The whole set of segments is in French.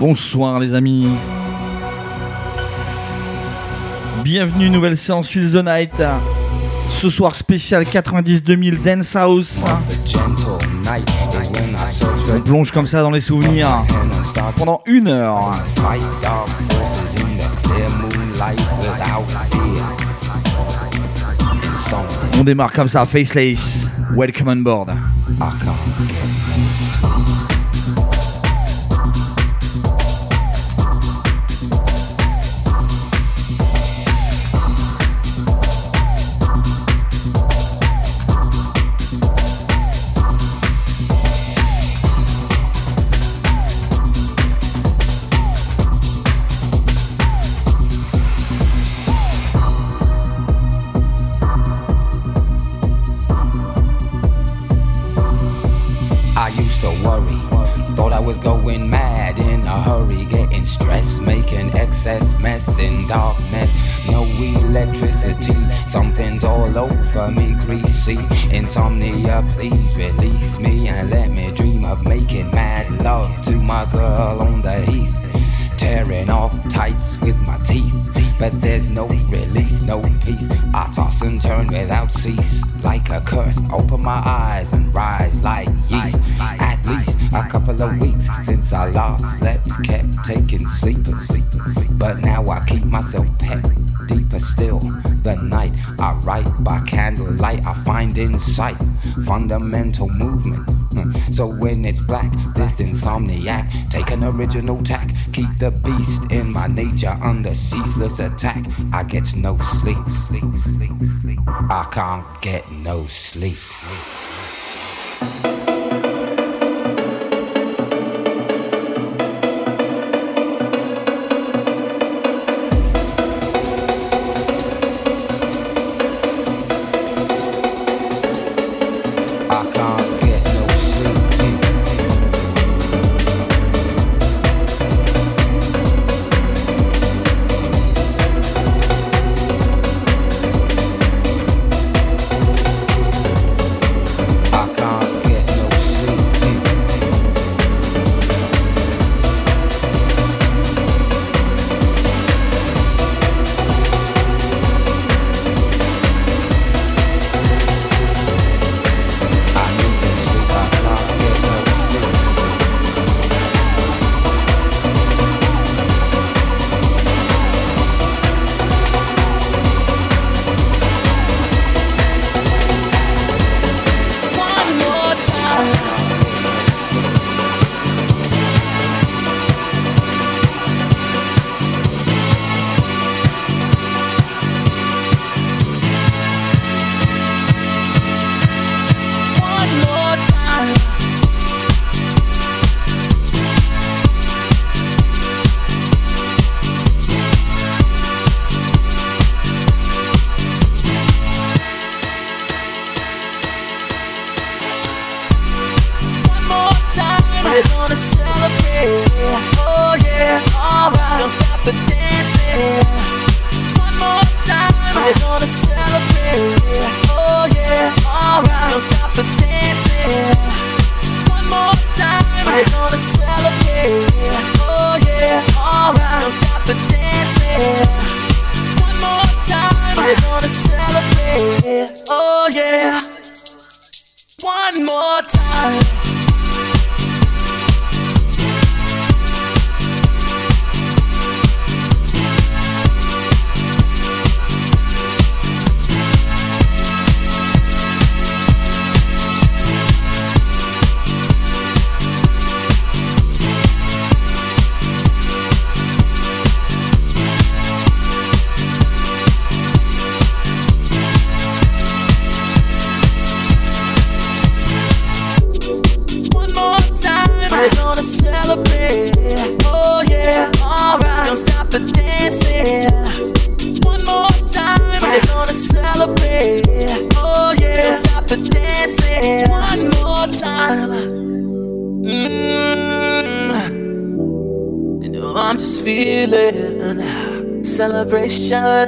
Bonsoir les amis. Bienvenue, nouvelle séance Feel the Night. Ce soir spécial 90-2000 Dance House. On plonge comme ça dans les souvenirs pendant une heure. On démarre comme ça, Faceless. Welcome on board. I last slept kept taking sleepers. But now i keep myself pet deeper still. The night I write by candlelight I find insight fundamental movement. Hmm. So when it's black this insomniac take an original tack. Keep the beast in my nature under ceaseless attack. I get no sleep. I can't get no sleep, shine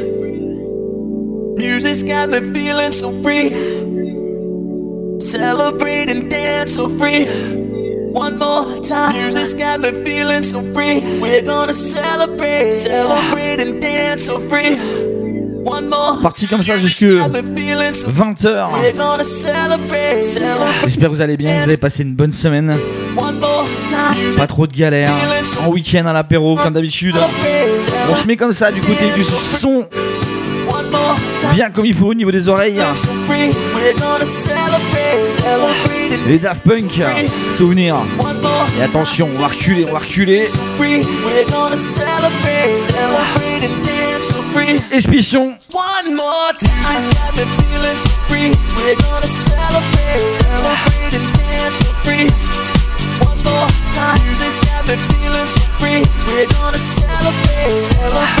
Music's got me feeling so free. Celebrate and dance so free. One more time. Music's got me feeling so free. We're gonna celebrate, celebrate and dance so free. Parti comme ça jusque 20h. J'espère que vous allez bien, vous avez passé une bonne semaine. Pas trop de galères. En week-end à l'apéro, comme d'habitude. On se met comme ça du côté du son. Bien comme il faut au niveau des oreilles. Les Daft Punk, souvenir. Et attention, on va reculer, on va reculer. Espition. One more time. got me feeling so free. We're gonna celebrate, celebrate and dance so free. One more time. Music's got me feeling so free. We're gonna celebrate, celebrate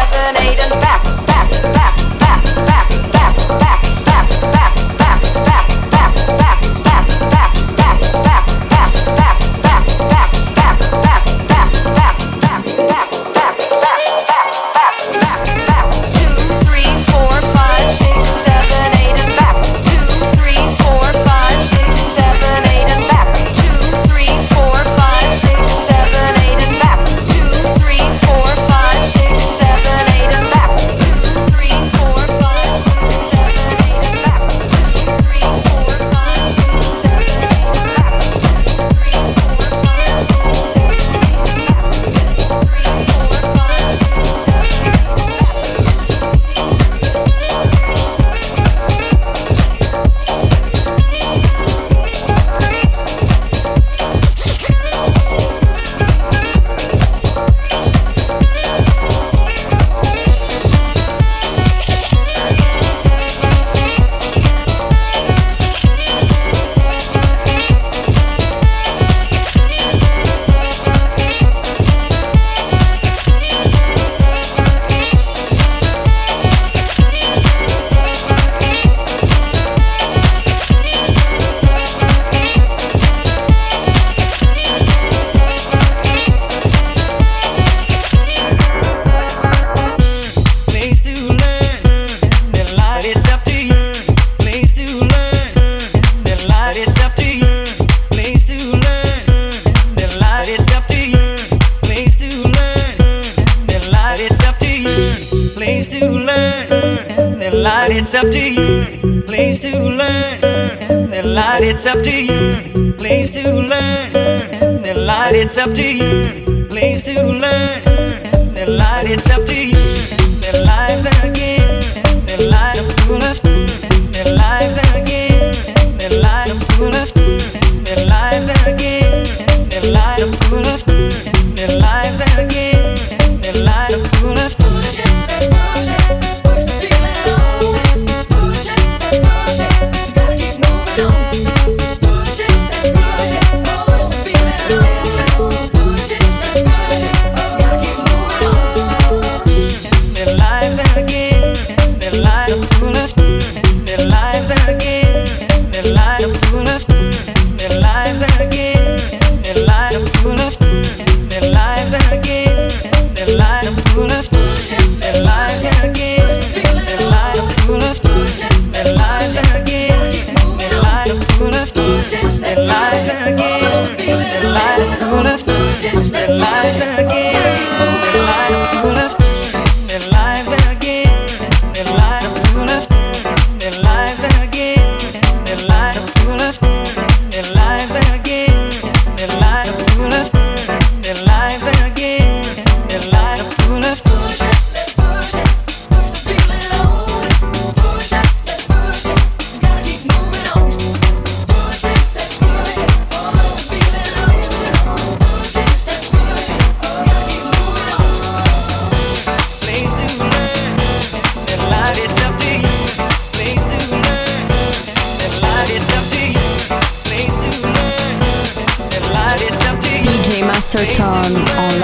it's up to you. Master Tone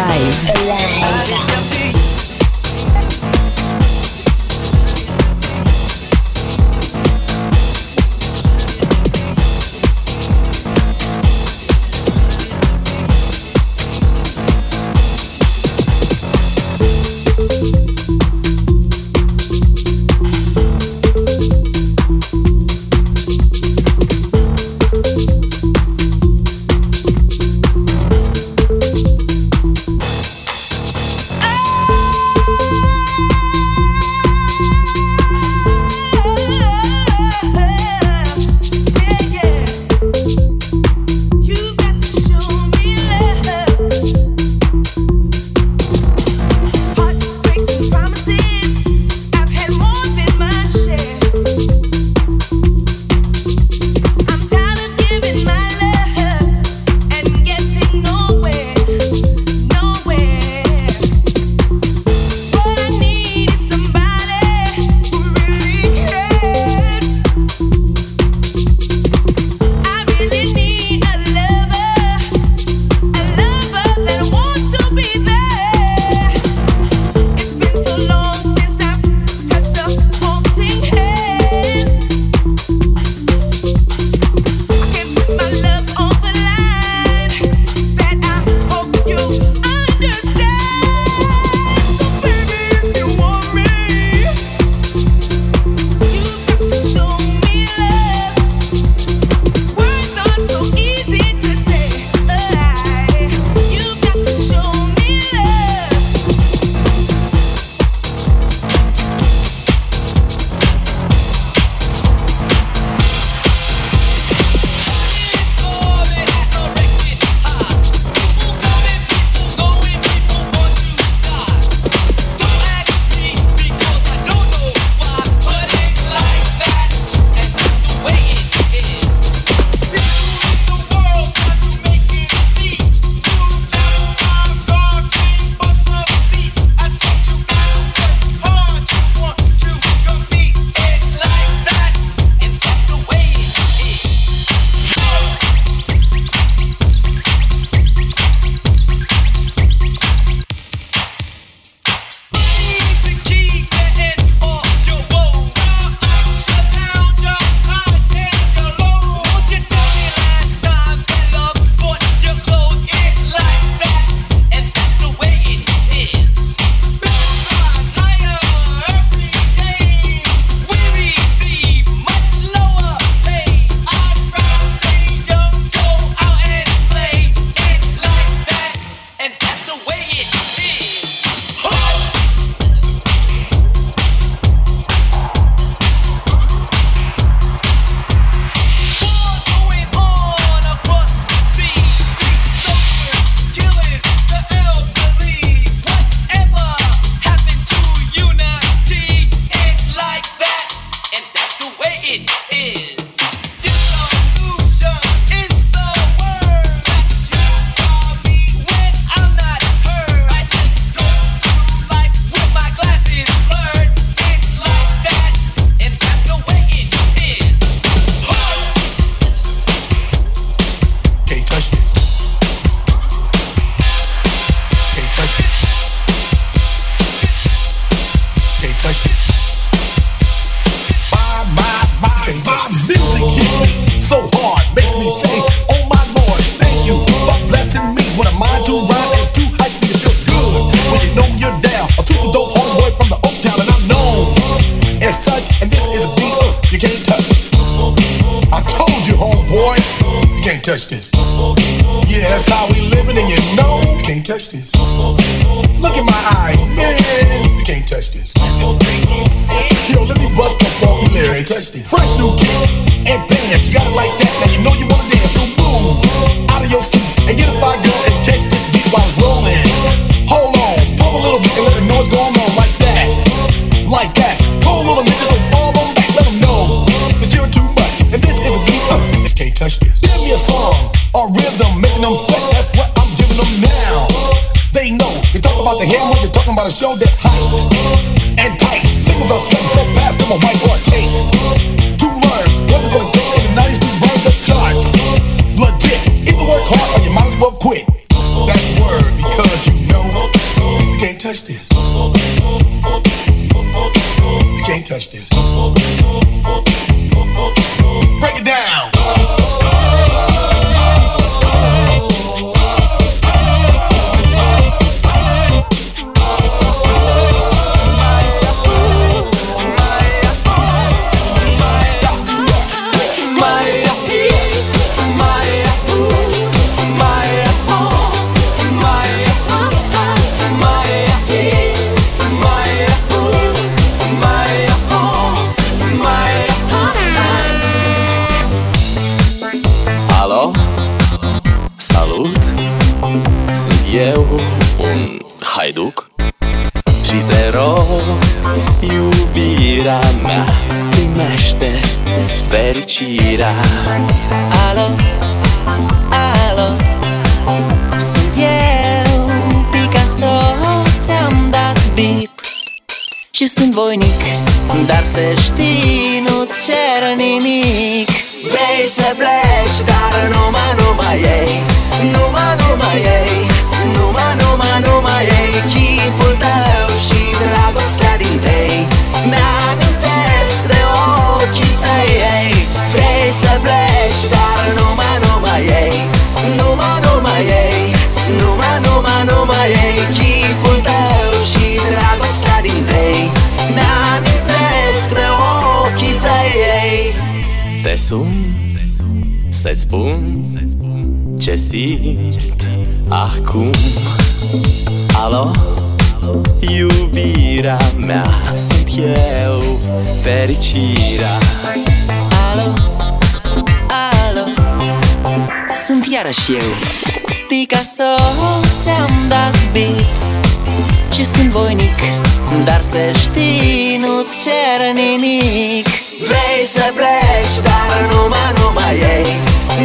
Să știi, nu-ți cer nimic. Vrei să pleci, dar numai, numai ei.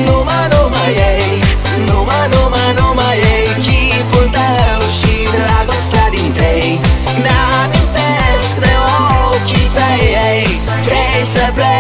Numai, numai ei. Numai, numai, numai ei. Chipul tău și dragostea din tei Mi-amintesc de ochii tăi Vrei să pleci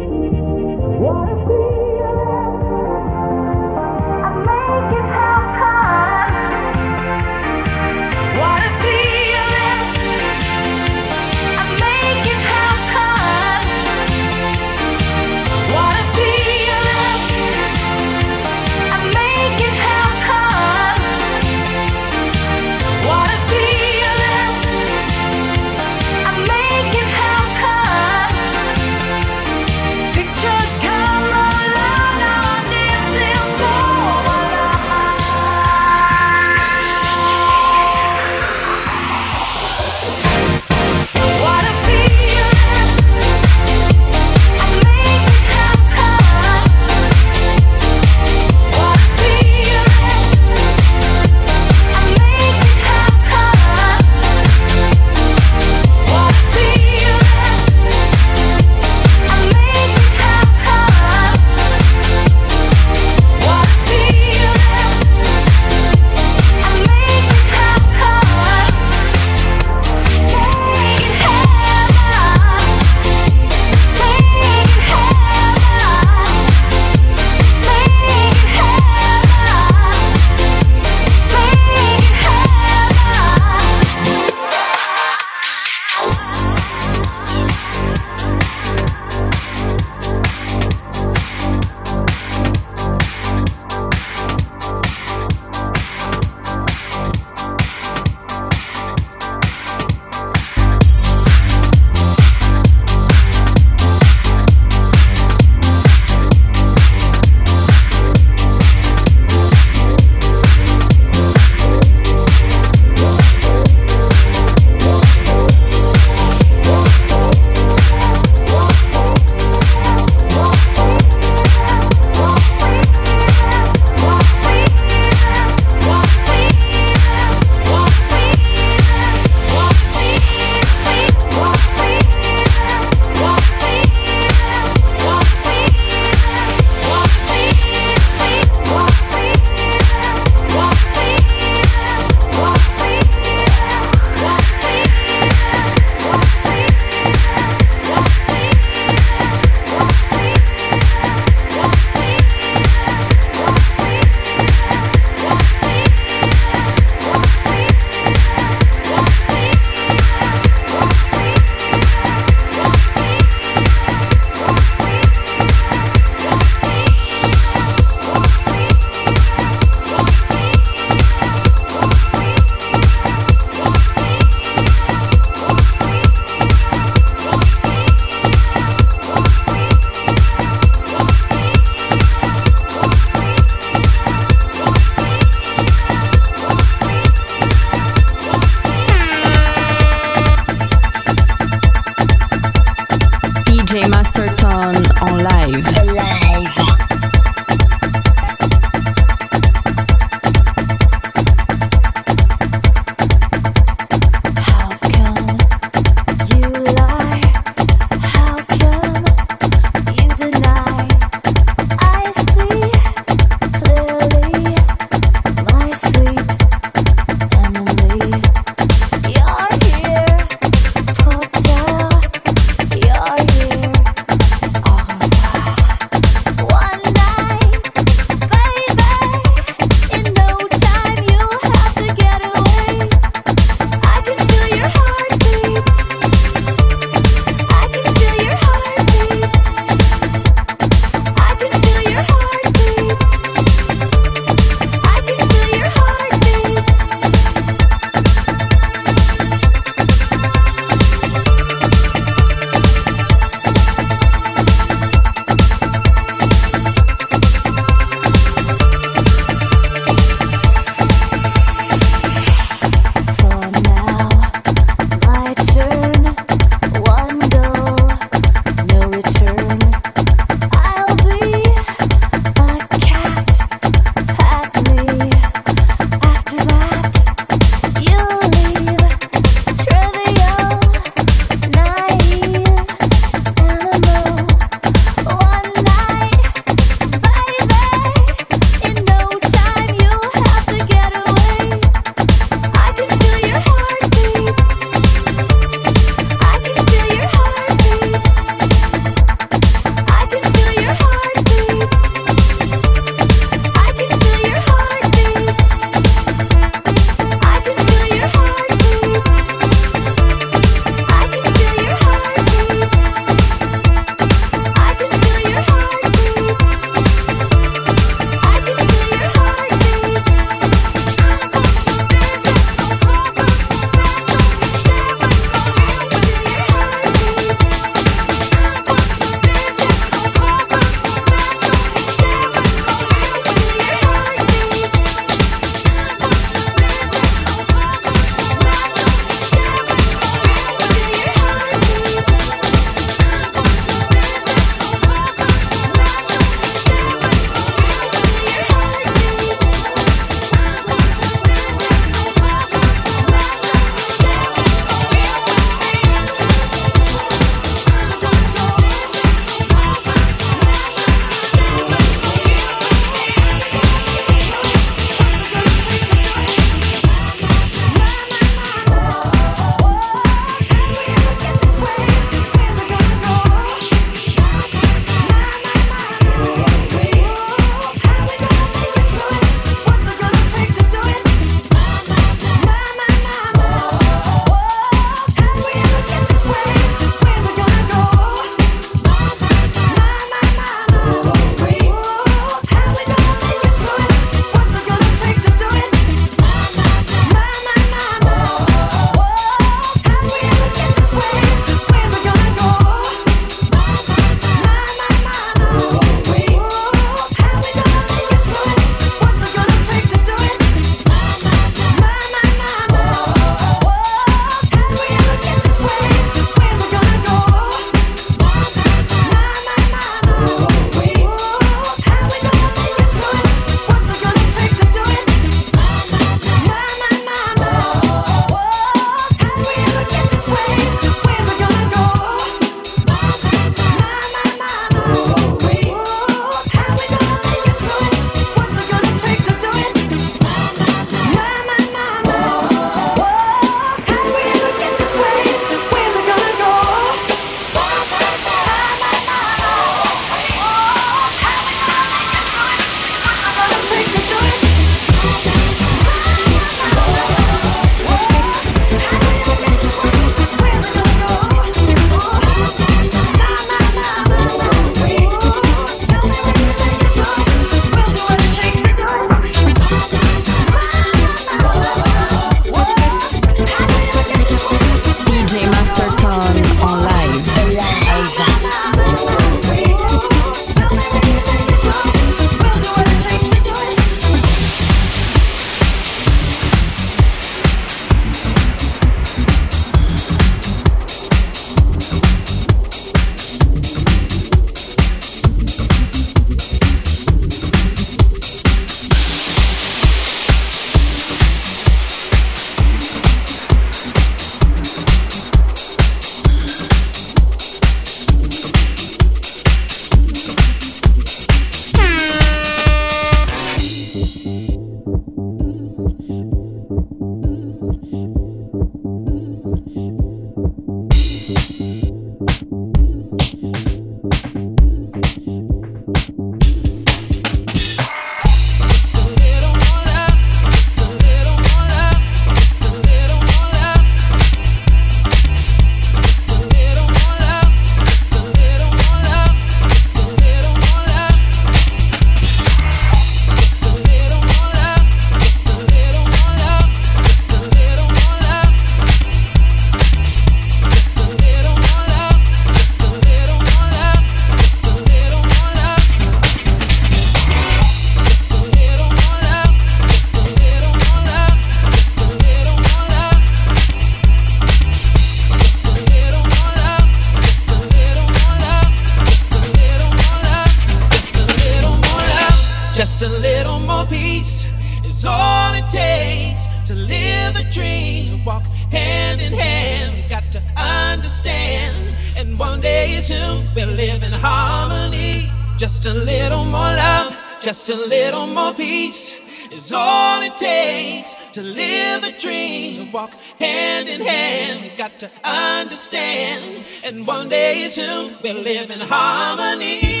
just a little more peace is all it takes to live a dream. Walk hand in hand, got to understand. And one day soon we'll live in harmony.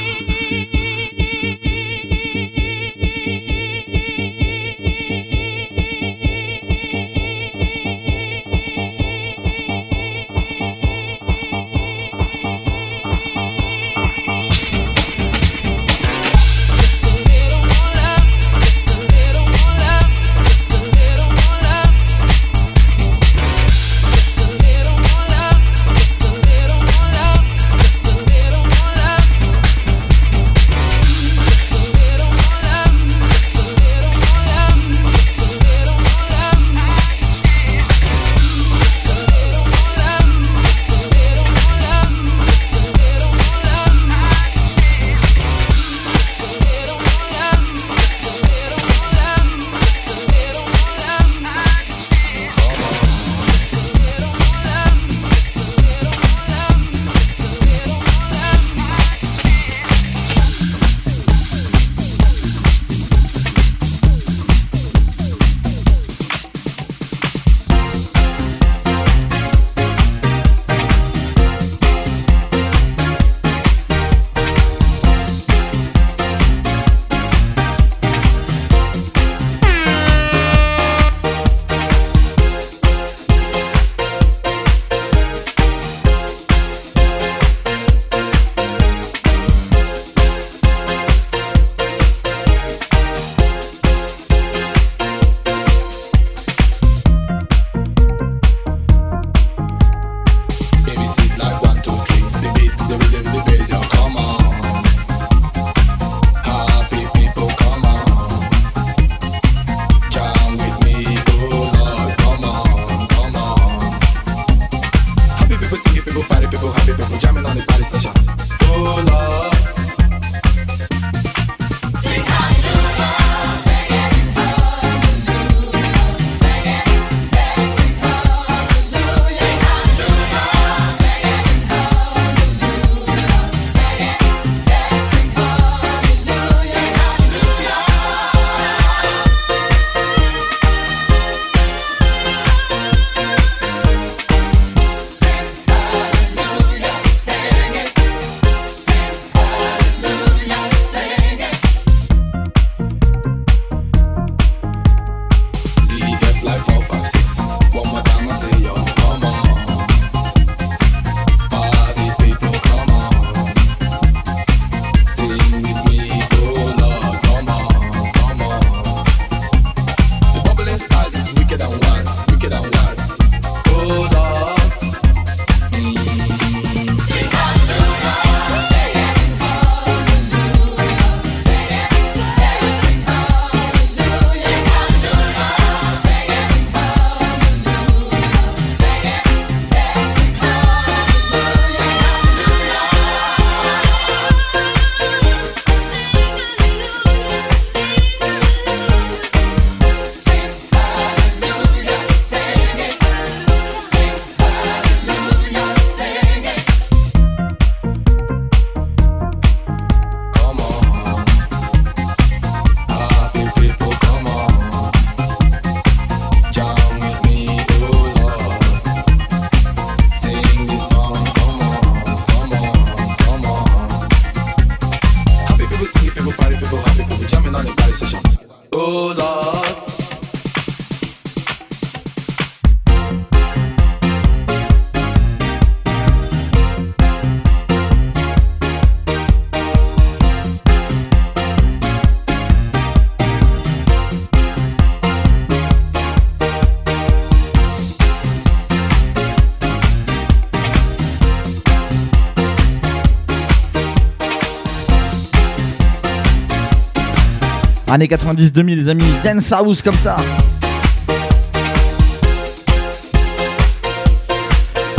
Années 90-2000 les amis, dance house comme ça.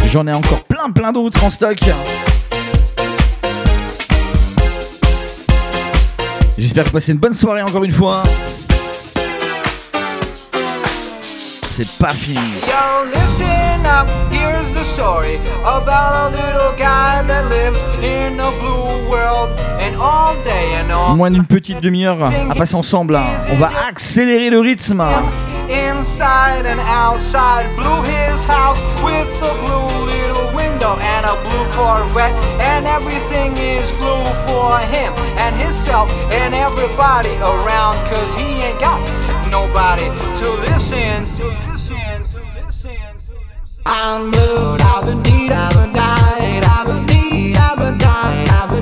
J'en ai encore plein plein d'autres en stock. J'espère que vous passez une bonne soirée encore une fois. C'est pas fini. Yo, listen up, here's the story about a little guy that lives in a blue world. And all day and all Moins d'une petite demi-heure à passer ensemble. hein. On va accélérer le rythme. inside and outside. Blew his house with a blue little window and a blue Corvette. And everything is blue for him and himself and everybody around. Cause he ain't got nobody. To listen. I'm blue, I've been deed, I've been died, I've been deed, I've been died, I've been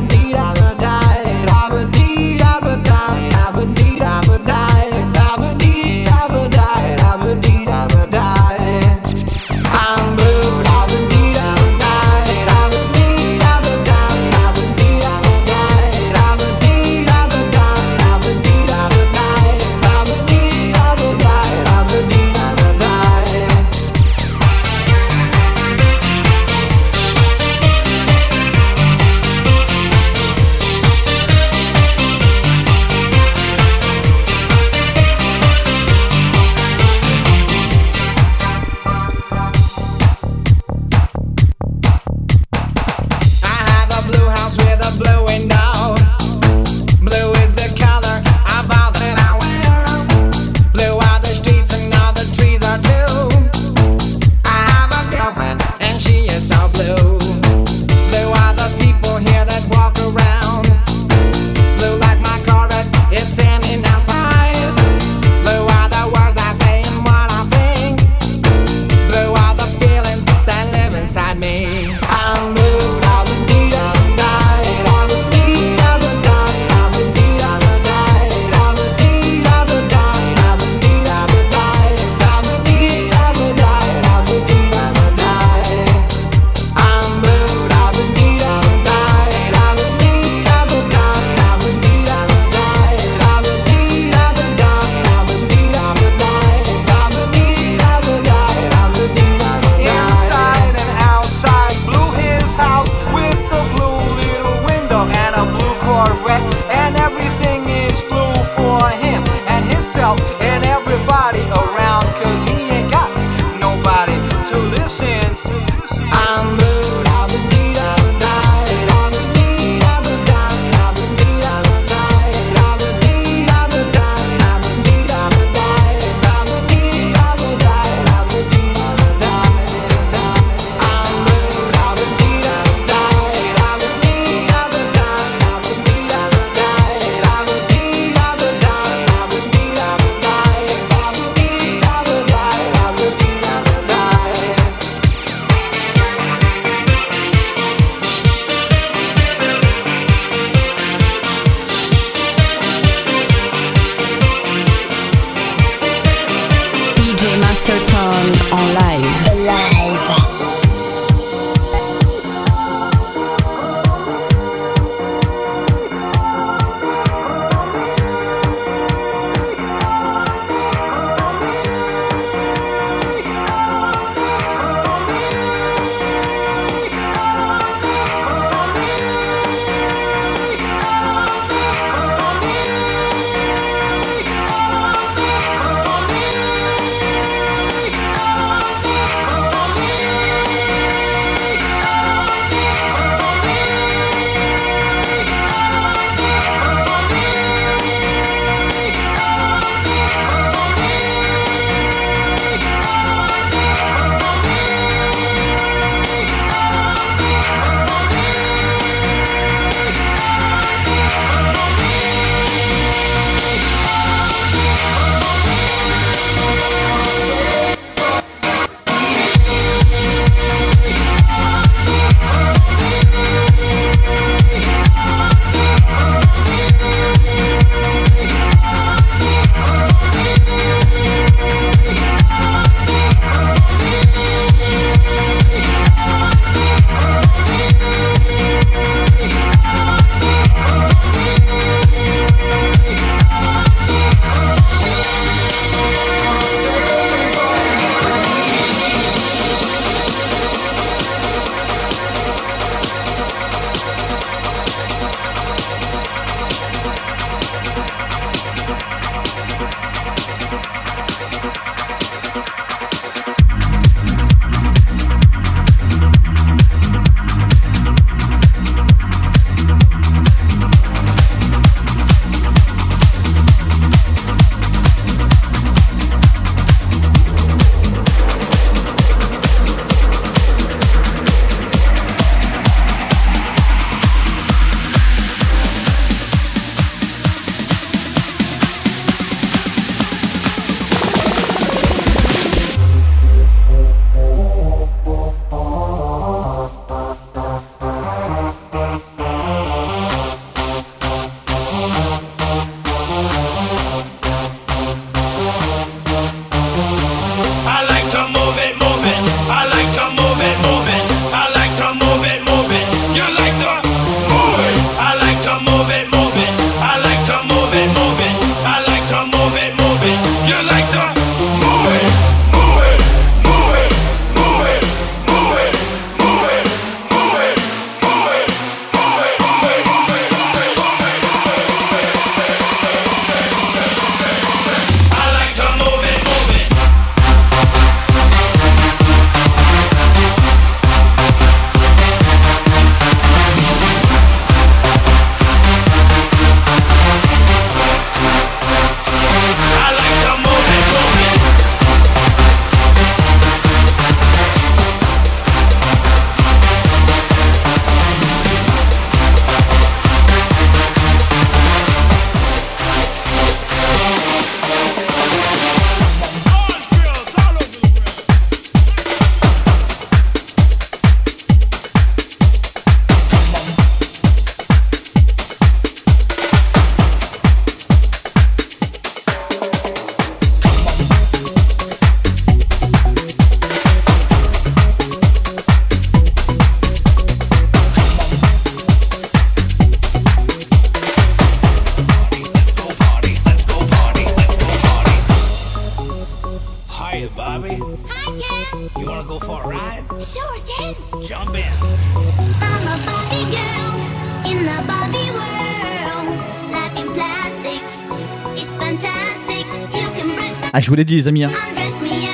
Je vous l'ai dit, les amis. Hein.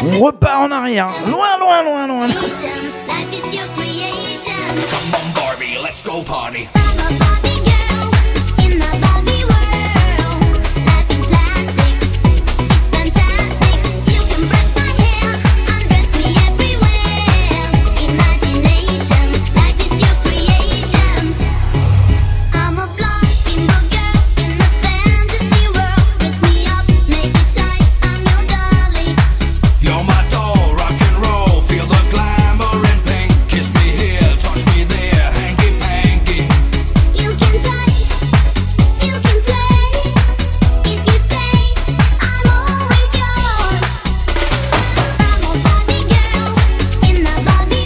On repart en arrière. Loin, loin, loin, loin. Barbie, let's go party.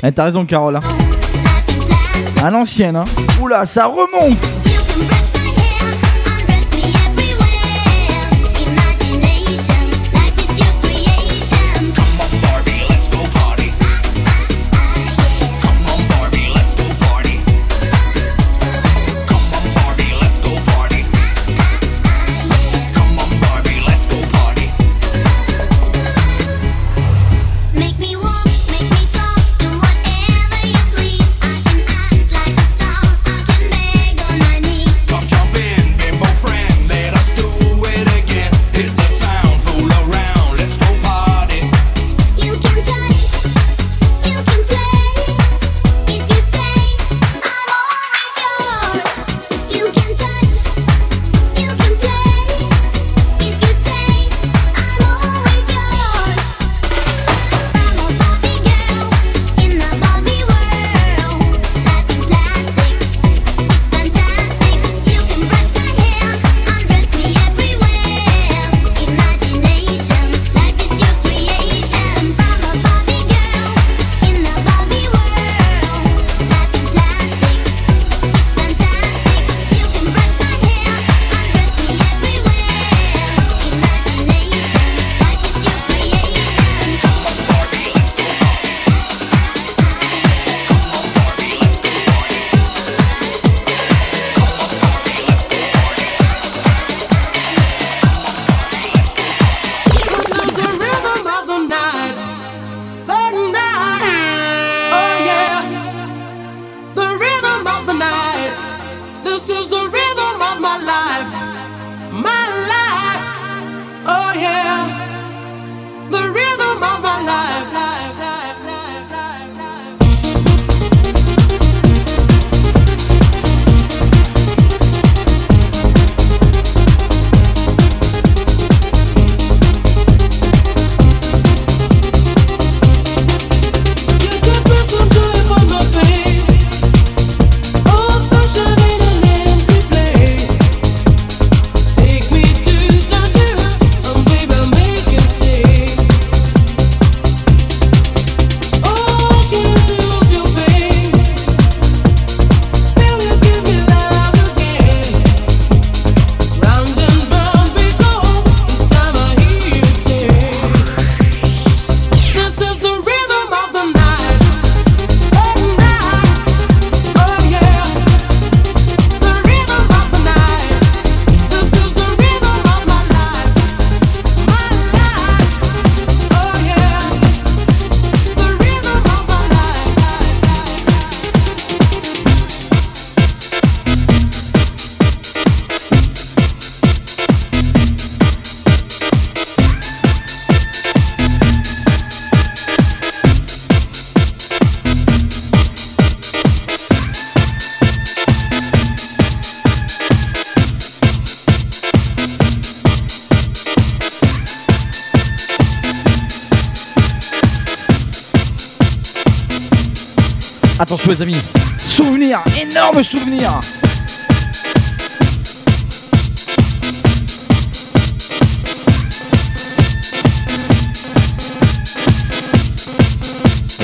Eh, t'as raison, Carole. Hein. À l'ancienne, hein. Oula, ça remonte.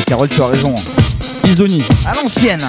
Carole, tu as raison. Isoni, à l'ancienne.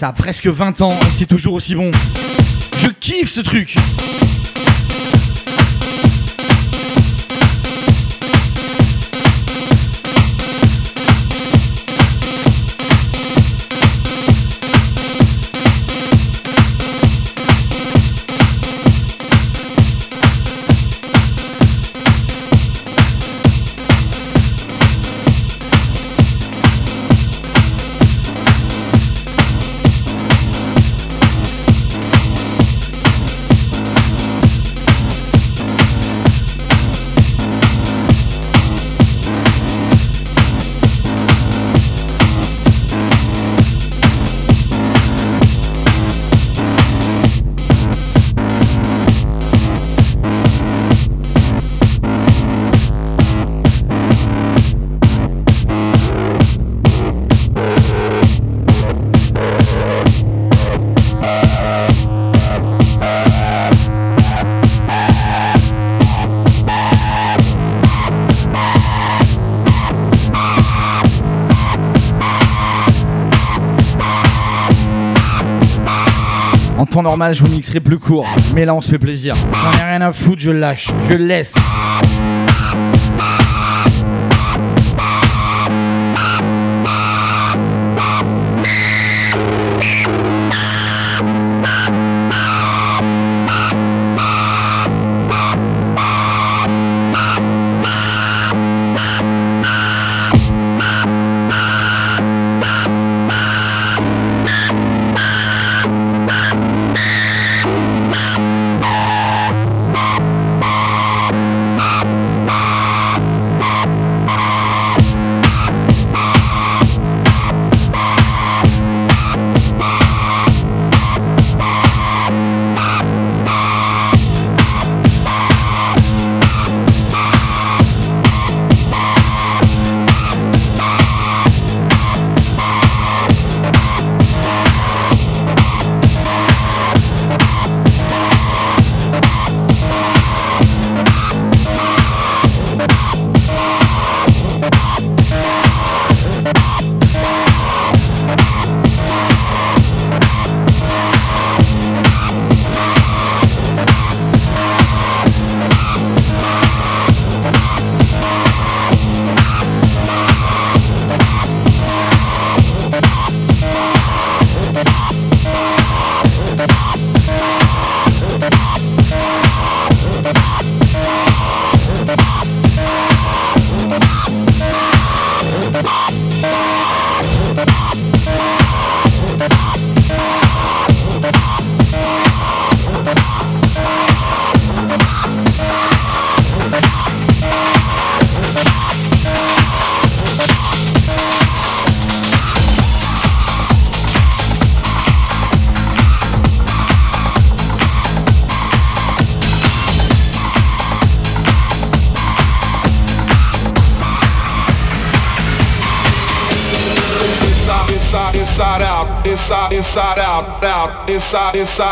Ça a presque 20 ans et c'est toujours aussi bon. Je kiffe ce truc. Normal, je vous mixerai plus court. Mais là, on se fait plaisir. J'en ai rien à foutre, je lâche. Je laisse.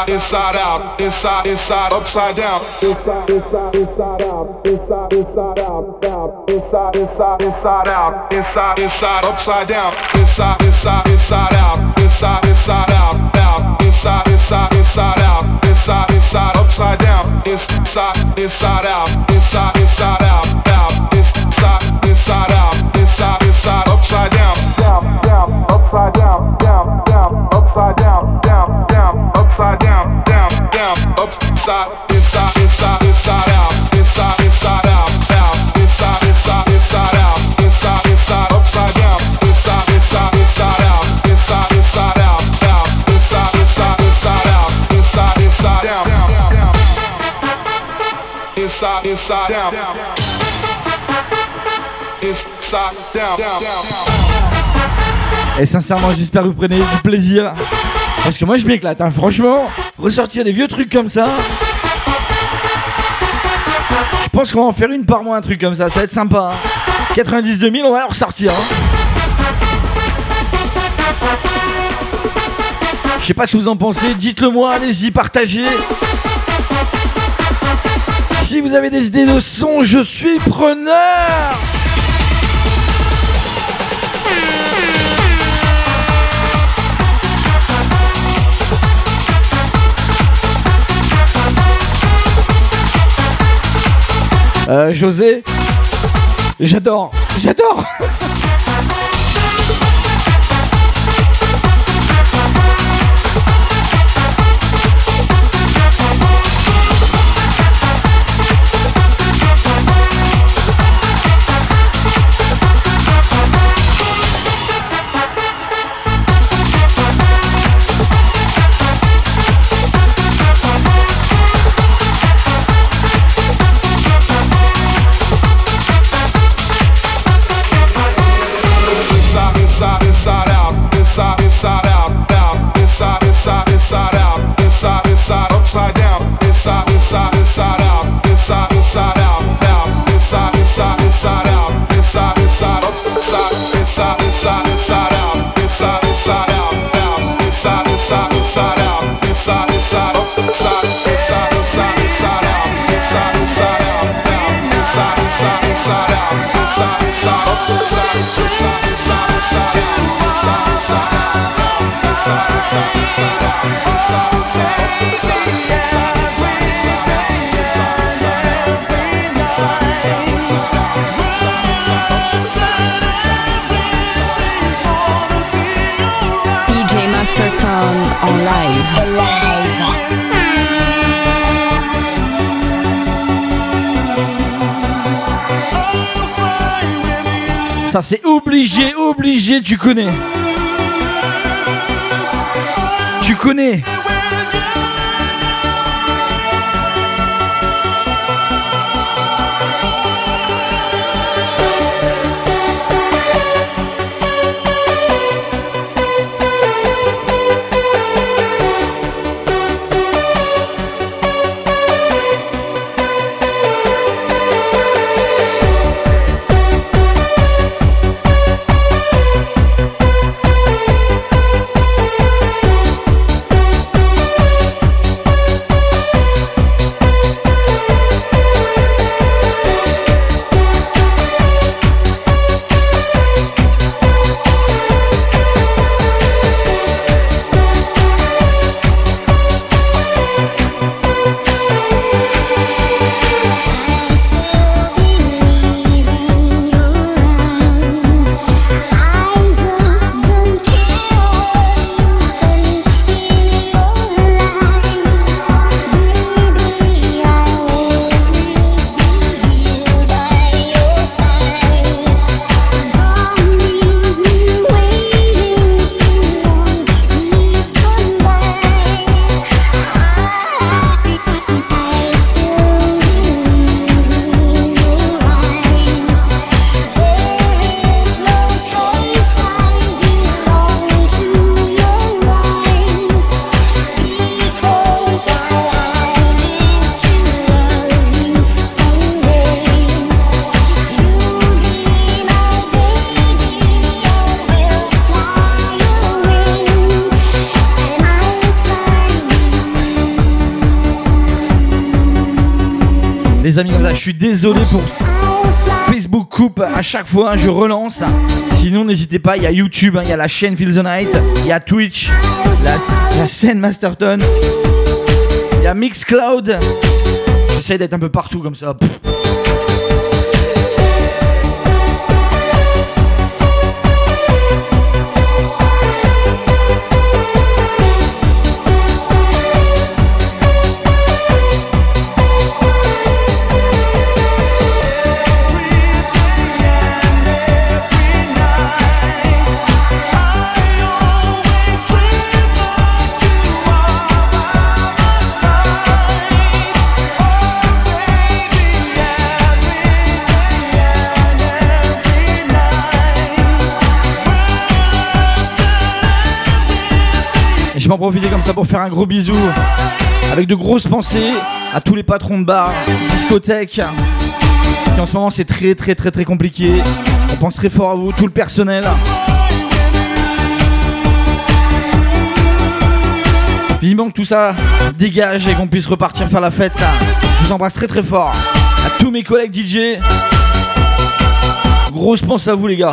Inside, inside, inside out, inside, inside, upside down. Inside, inside, inside out, inside, inside out, out, inside, inside, inside out, inside, inside, upside down. Inside, inside, inside out, inside, inside out, out, inside, inside, inside out, inside, inside, upside down. Inside, inside out, inside, Et sincèrement, j'espère que vous prenez du plaisir. Parce que moi, je m'éclate, hein. franchement. Ressortir des vieux trucs comme ça. Je pense qu'on va en faire une par mois, un truc comme ça. Ça va être sympa. hein. 90 2000, on va en ressortir. hein. Je sais pas ce que vous en pensez. Dites-le moi, allez-y, partagez. Si vous avez des idées de son, je suis preneur. Euh, José, j'adore, j'adore. C'est obligé, obligé, tu connais. Tu connais. Chaque fois, je relance. Sinon, n'hésitez pas, il y a YouTube, hein, il y a la chaîne Feel the Night, il y a Twitch, la, scène Masterton, il y a Mixcloud. J'essaie d'être un peu partout comme ça. En profiter comme ça pour faire un gros bisou avec de grosses pensées à tous les patrons de bars, discothèques. Qui en ce moment c'est très très très très compliqué. On pense très fort à vous, tout le personnel. Vivement que tout ça dégage et qu'on puisse repartir faire la fête. Je vous embrasse très très fort. À tous mes collègues DJ. Grosse pense à vous les gars.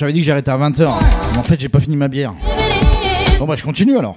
j'avais dit que j'arrêtais à 20h. Mais en fait, j'ai pas fini ma bière. Bon, bah, je continue alors.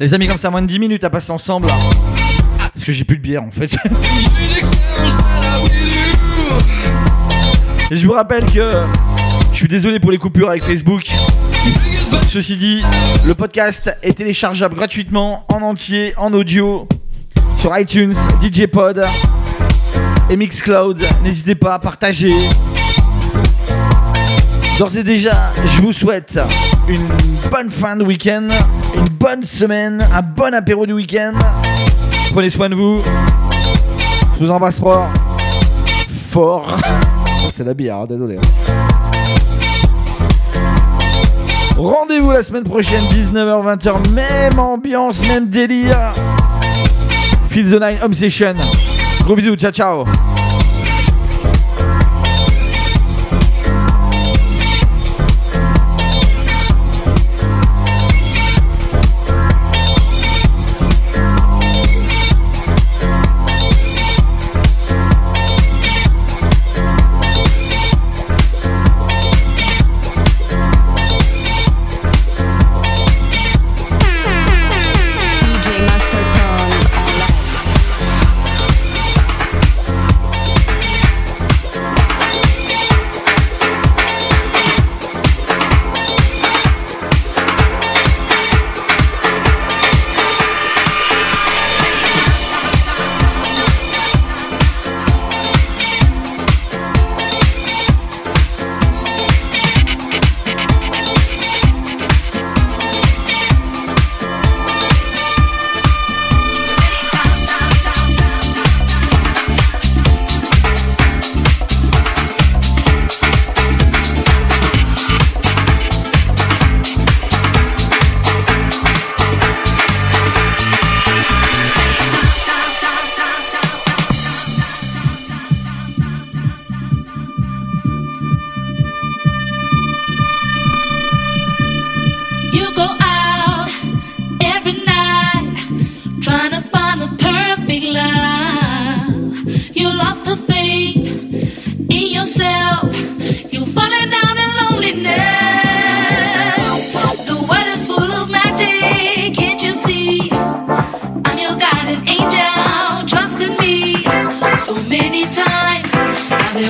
Les amis, comme ça, moins de 10 minutes à passer ensemble. Parce que j'ai plus de bière en fait. Et je vous rappelle que je suis désolé pour les coupures avec Facebook. Ceci dit, le podcast est téléchargeable gratuitement en entier, en audio, sur iTunes, DJ Pod et Mixcloud. N'hésitez pas à partager. D'ores et déjà, je vous souhaite une bonne fin de week-end, une bonne semaine, un bon apéro du week-end. Prenez soin de vous. Je vous embrasse fort. Fort. C'est la bière, hein, désolé. Rendez-vous la semaine prochaine, 19h-20h, même ambiance, même délire. Feel the Nine Home Session. Gros bisous, ciao ciao.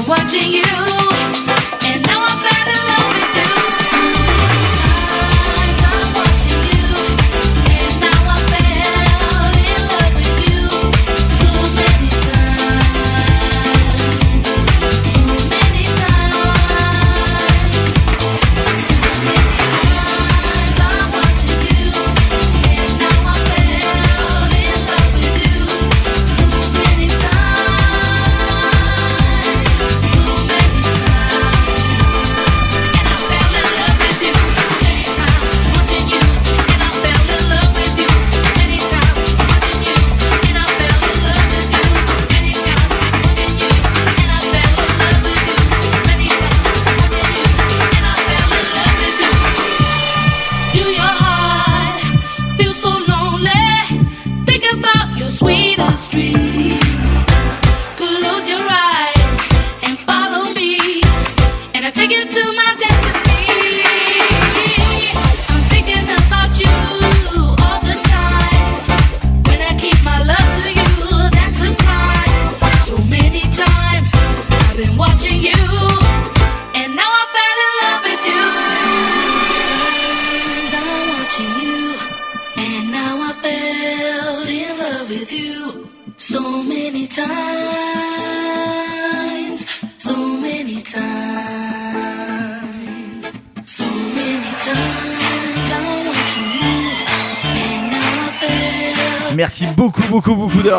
Watching you,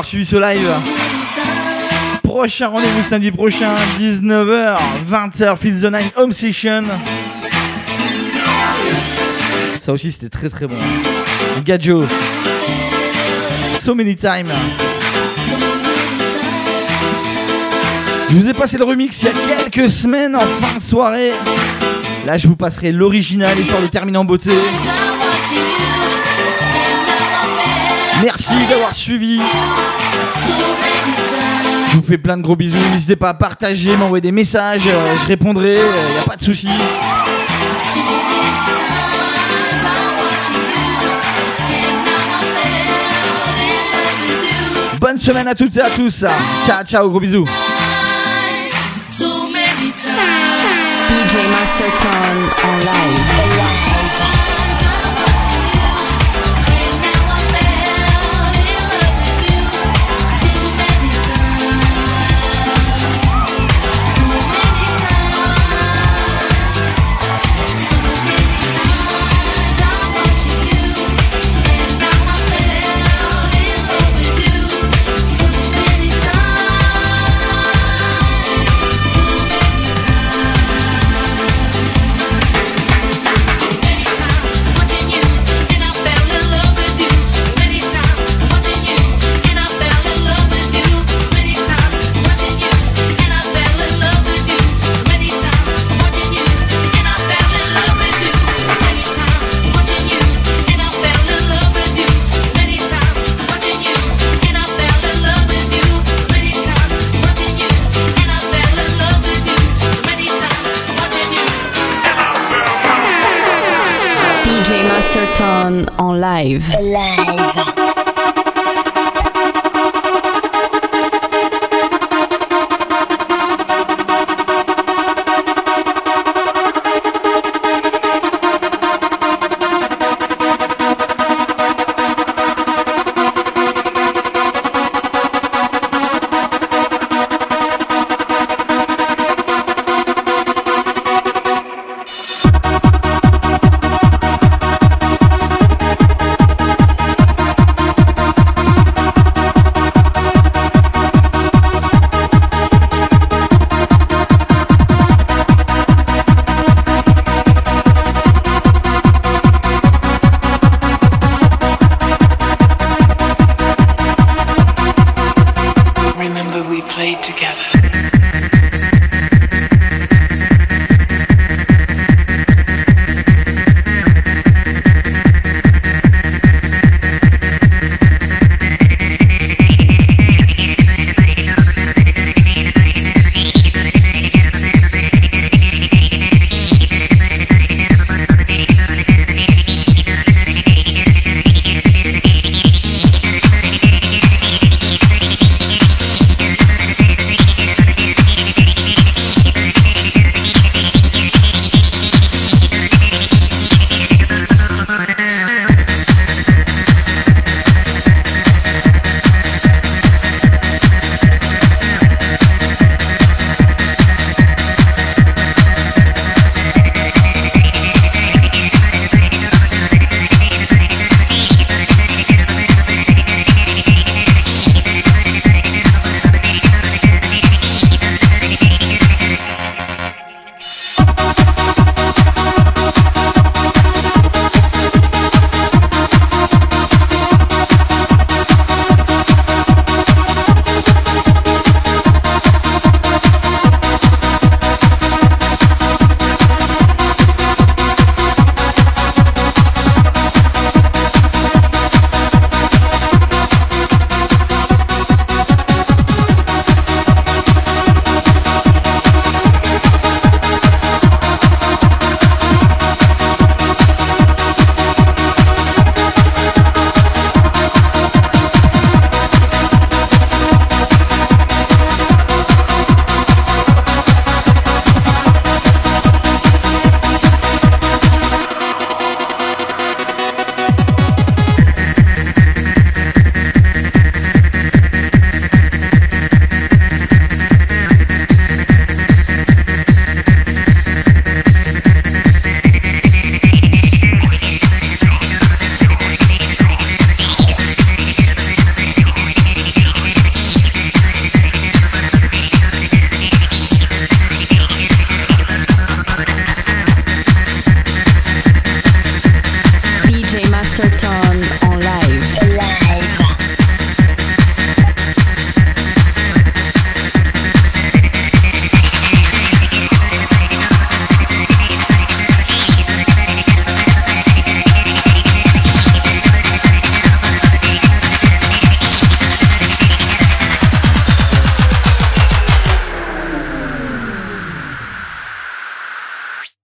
suivi ce live. Prochain rendez-vous samedi prochain, 19h, 20h, Feel the Nine Home Session. Ça aussi, c'était très très bon. Gadjo. So many time. Je vous ai passé le remix il y a quelques semaines en fin de soirée. Là, je vous passerai l'original histoire de terminer en beauté. Merci d'avoir suivi. Je vous fais plein de gros bisous. N'hésitez pas à partager, m'envoyer des messages. Euh, je répondrai, euh, il n'y a pas de souci. Bonne semaine à toutes et à tous. Ciao, ciao, gros bisous. Live. Live.